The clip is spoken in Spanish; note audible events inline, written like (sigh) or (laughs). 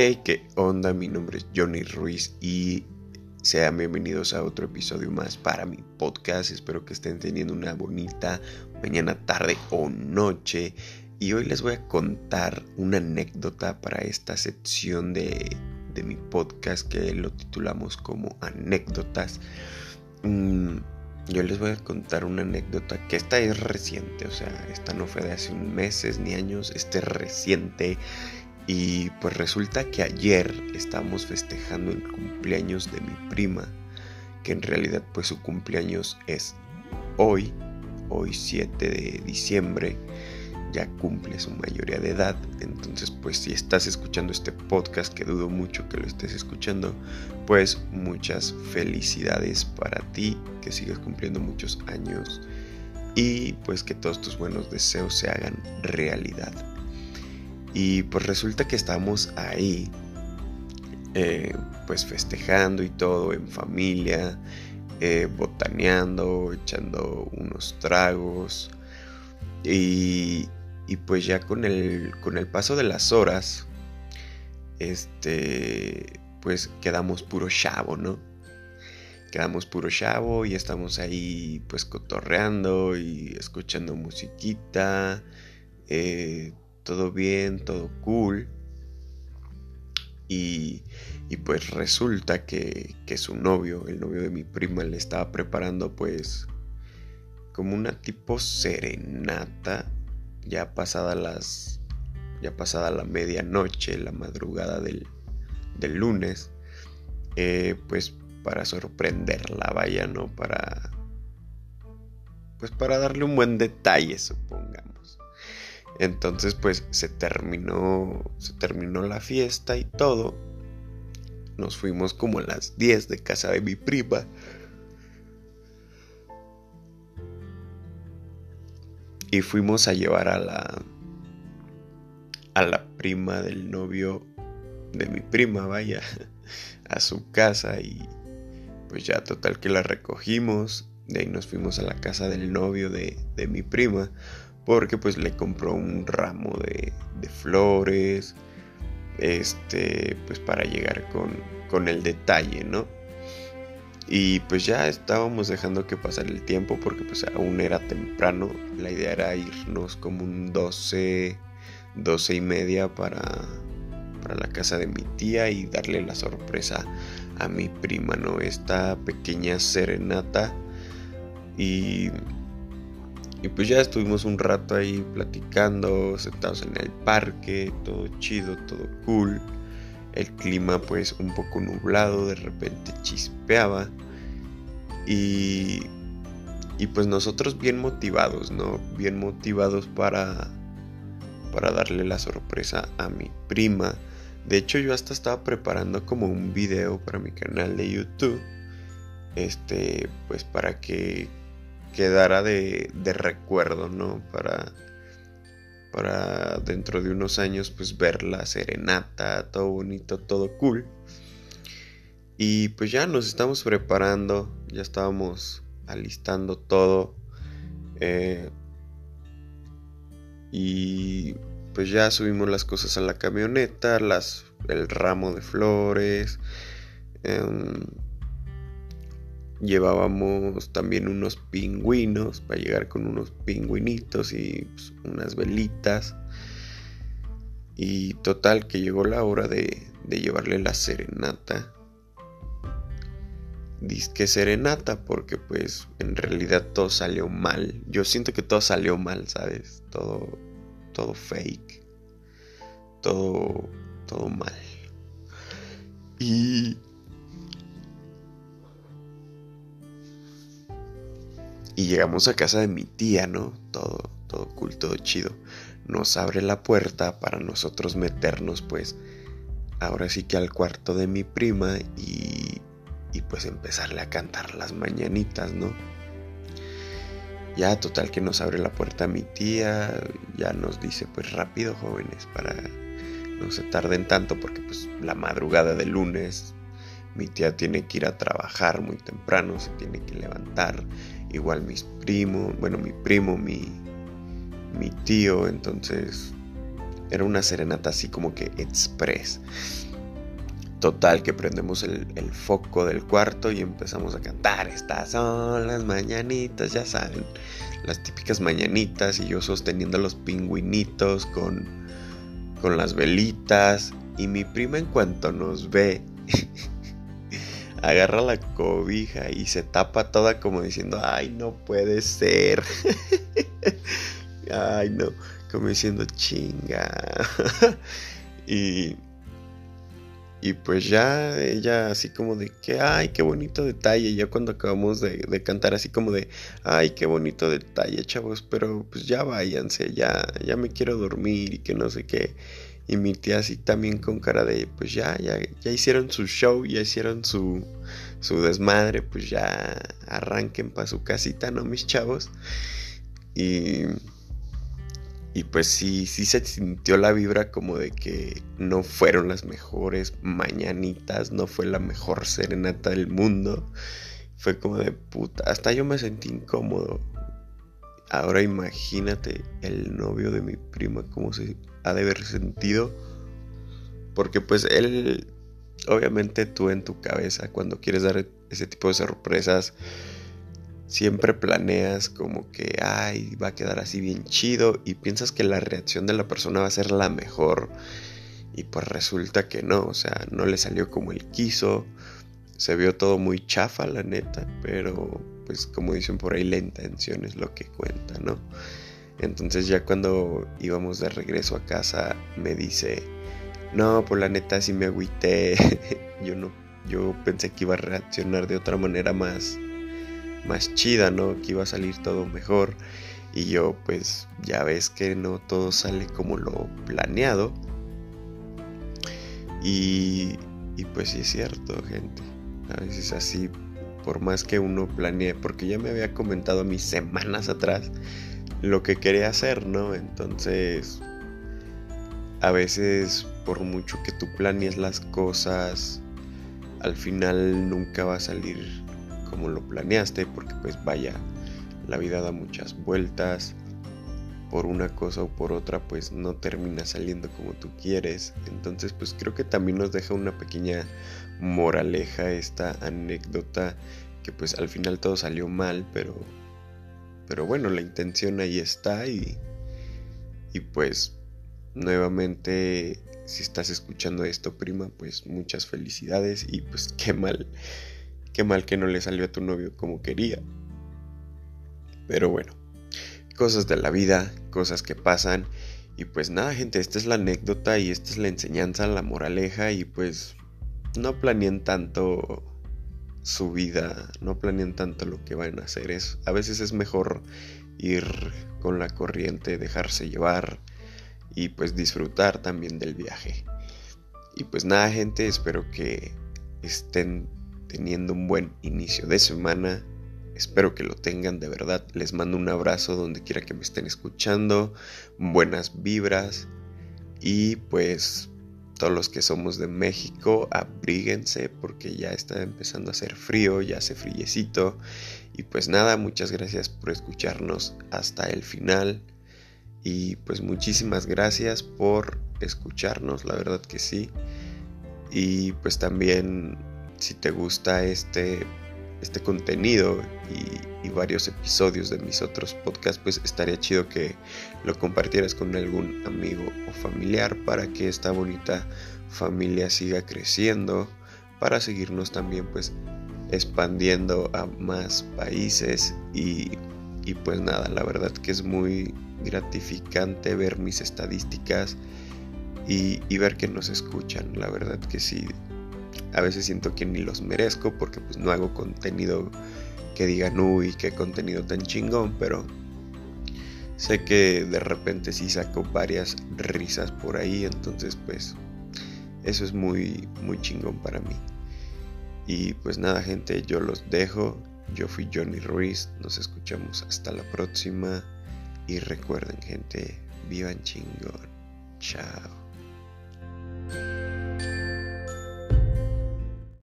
Hey, ¿qué onda? Mi nombre es Johnny Ruiz y sean bienvenidos a otro episodio más para mi podcast. Espero que estén teniendo una bonita mañana, tarde o noche. Y hoy les voy a contar una anécdota para esta sección de, de mi podcast que lo titulamos como anécdotas. Mm, yo les voy a contar una anécdota que esta es reciente, o sea, esta no fue de hace meses ni años, este es reciente. Y pues resulta que ayer estábamos festejando el cumpleaños de mi prima, que en realidad pues su cumpleaños es hoy, hoy 7 de diciembre ya cumple su mayoría de edad. Entonces, pues si estás escuchando este podcast, que dudo mucho que lo estés escuchando, pues muchas felicidades para ti, que sigas cumpliendo muchos años y pues que todos tus buenos deseos se hagan realidad. Y pues resulta que estamos ahí, eh, pues festejando y todo en familia, eh, botaneando, echando unos tragos. Y, pues ya con el, con el paso de las horas, este, pues quedamos puro chavo, ¿no? Quedamos puro chavo y estamos ahí pues cotorreando y escuchando musiquita, eh, todo bien, todo cool. Y, y pues resulta que, que su novio, el novio de mi prima, le estaba preparando pues como una tipo serenata ya pasada las ya pasada la medianoche, la madrugada del, del lunes, eh, pues para sorprenderla, vaya, ¿no? Para, pues para darle un buen detalle, supongamos. Entonces, pues se terminó, se terminó la fiesta y todo. Nos fuimos como a las 10 de casa de mi prima. y fuimos a llevar a la a la prima del novio de mi prima, vaya, (laughs) a su casa y pues ya total que la recogimos, de ahí nos fuimos a la casa del novio de, de mi prima porque pues le compró un ramo de, flores, este, pues para llegar con, con el detalle, ¿no? Y pues ya estábamos dejando que pasara el tiempo porque pues aún era temprano. La idea era irnos como un 12, 12 y media para, para la casa de mi tía y darle la sorpresa a mi prima, ¿no? Esta pequeña serenata. Y, y pues ya estuvimos un rato ahí platicando, sentados en el parque, todo chido, todo cool el clima pues un poco nublado, de repente chispeaba y, y pues nosotros bien motivados, ¿no? Bien motivados para, para darle la sorpresa a mi prima. De hecho yo hasta estaba preparando como un video para mi canal de YouTube. Este, pues para que quedara de, de recuerdo, ¿no? Para para dentro de unos años pues ver la serenata, todo bonito, todo cool. Y pues ya nos estamos preparando, ya estábamos alistando todo. Eh, y pues ya subimos las cosas a la camioneta, las, el ramo de flores. Em, Llevábamos también unos pingüinos para llegar con unos pingüinitos y pues, unas velitas. Y total que llegó la hora de, de llevarle la serenata. Disque serenata porque pues en realidad todo salió mal. Yo siento que todo salió mal, ¿sabes? Todo, todo fake. Todo, todo mal. Y Y llegamos a casa de mi tía, ¿no? Todo, todo cool, todo chido. Nos abre la puerta para nosotros meternos, pues, ahora sí que al cuarto de mi prima y, y pues empezarle a cantar las mañanitas, ¿no? Ya total que nos abre la puerta mi tía, ya nos dice pues rápido jóvenes para no se tarden tanto porque pues la madrugada de lunes mi tía tiene que ir a trabajar muy temprano, se tiene que levantar igual mis primos, bueno, mi primo, mi, mi tío, entonces era una serenata así como que express. Total, que prendemos el, foco del cuarto y empezamos a cantar. Estas son las mañanitas, ya saben. Las típicas mañanitas y yo sosteniendo los pingüinitos con, con las velitas. Y mi prima en cuanto nos ve, (laughs) agarra la cobija y se tapa toda como diciendo, ay, no puede ser. (laughs) ay, no, como diciendo, chinga. (laughs) y y pues ya ella así como de que, ay, qué bonito detalle. Ya cuando acabamos de, cantar así como de, ay, qué bonito detalle, chavos. Pero pues ya váyanse, ya, ya me quiero dormir y que no sé qué. Y mi tía así también con cara de, pues ya, ya, ya hicieron su show, ya hicieron su, su desmadre, pues ya arranquen para su casita, ¿no, mis chavos? Y y pues sí, sí se sintió la vibra como de que no fueron las mejores mañanitas, no fue la mejor serenata del mundo. Fue como de puta, hasta yo me sentí incómodo. Ahora imagínate el novio de mi prima, cómo se ha de haber sentido. Porque pues él, obviamente tú en tu cabeza, cuando quieres dar ese tipo de sorpresas, siempre planeas como que, ay, va a quedar así bien chido y piensas que la reacción de la persona va a ser la mejor y pues resulta que no, o sea, no le salió como él quiso, se vio todo muy chafa la neta, pero pues como dicen por ahí la intención es lo que cuenta, ¿no? Entonces ya cuando íbamos de regreso a casa me dice, no, pues la neta sí me agüité, (laughs) yo no, yo pensé que iba a reaccionar de otra manera más más chida, ¿no? Que iba a salir todo mejor. Y yo pues ya ves que no todo sale como lo planeado. Y, y pues sí es cierto, gente. A veces así, por más que uno planee, porque ya me había comentado mis semanas atrás lo que quería hacer, ¿no? Entonces, a veces por mucho que tú planees las cosas, al final nunca va a salir como lo planeaste, porque pues vaya, la vida da muchas vueltas, por una cosa o por otra pues no termina saliendo como tú quieres. Entonces pues creo que también nos deja una pequeña moraleja esta anécdota que pues al final todo salió mal, pero pero bueno, la intención ahí está y y pues nuevamente si estás escuchando esto prima, pues muchas felicidades y pues (laughs) qué mal Qué mal que no le salió a tu novio como quería. Pero bueno, cosas de la vida, cosas que pasan. Y pues nada, gente, esta es la anécdota y esta es la enseñanza, la moraleja. Y pues no planeen tanto su vida, no planeen tanto lo que van a hacer. Es, a veces es mejor ir con la corriente, dejarse llevar y pues disfrutar también del viaje. Y pues nada, gente, espero que estén teniendo un buen inicio de semana. Espero que lo tengan de verdad. Les mando un abrazo donde quiera que me estén escuchando. Buenas vibras. Y pues todos los que somos de México, abríguense porque ya está empezando a hacer frío, ya hace friecito. Y pues nada, muchas gracias por escucharnos hasta el final. Y pues muchísimas gracias por escucharnos, la verdad que sí. Y pues también si te gusta este, este contenido y, varios episodios de mis otros podcasts, pues estaría chido que lo compartieras con algún amigo o familiar para que esta bonita familia siga creciendo, para seguirnos también pues expandiendo a más países. Y, y pues nada, la verdad que es muy gratificante ver mis estadísticas y, y ver que nos escuchan, la verdad que sí, a veces siento que ni los merezco porque pues no hago contenido que digan uy, qué contenido tan chingón, pero sé que de repente sí saco varias risas por ahí, entonces pues eso es muy muy chingón para mí. Y pues nada, gente, yo los dejo. Yo fui Johnny Ruiz, nos escuchamos hasta la próxima y recuerden, gente, vivan chingón. Chao.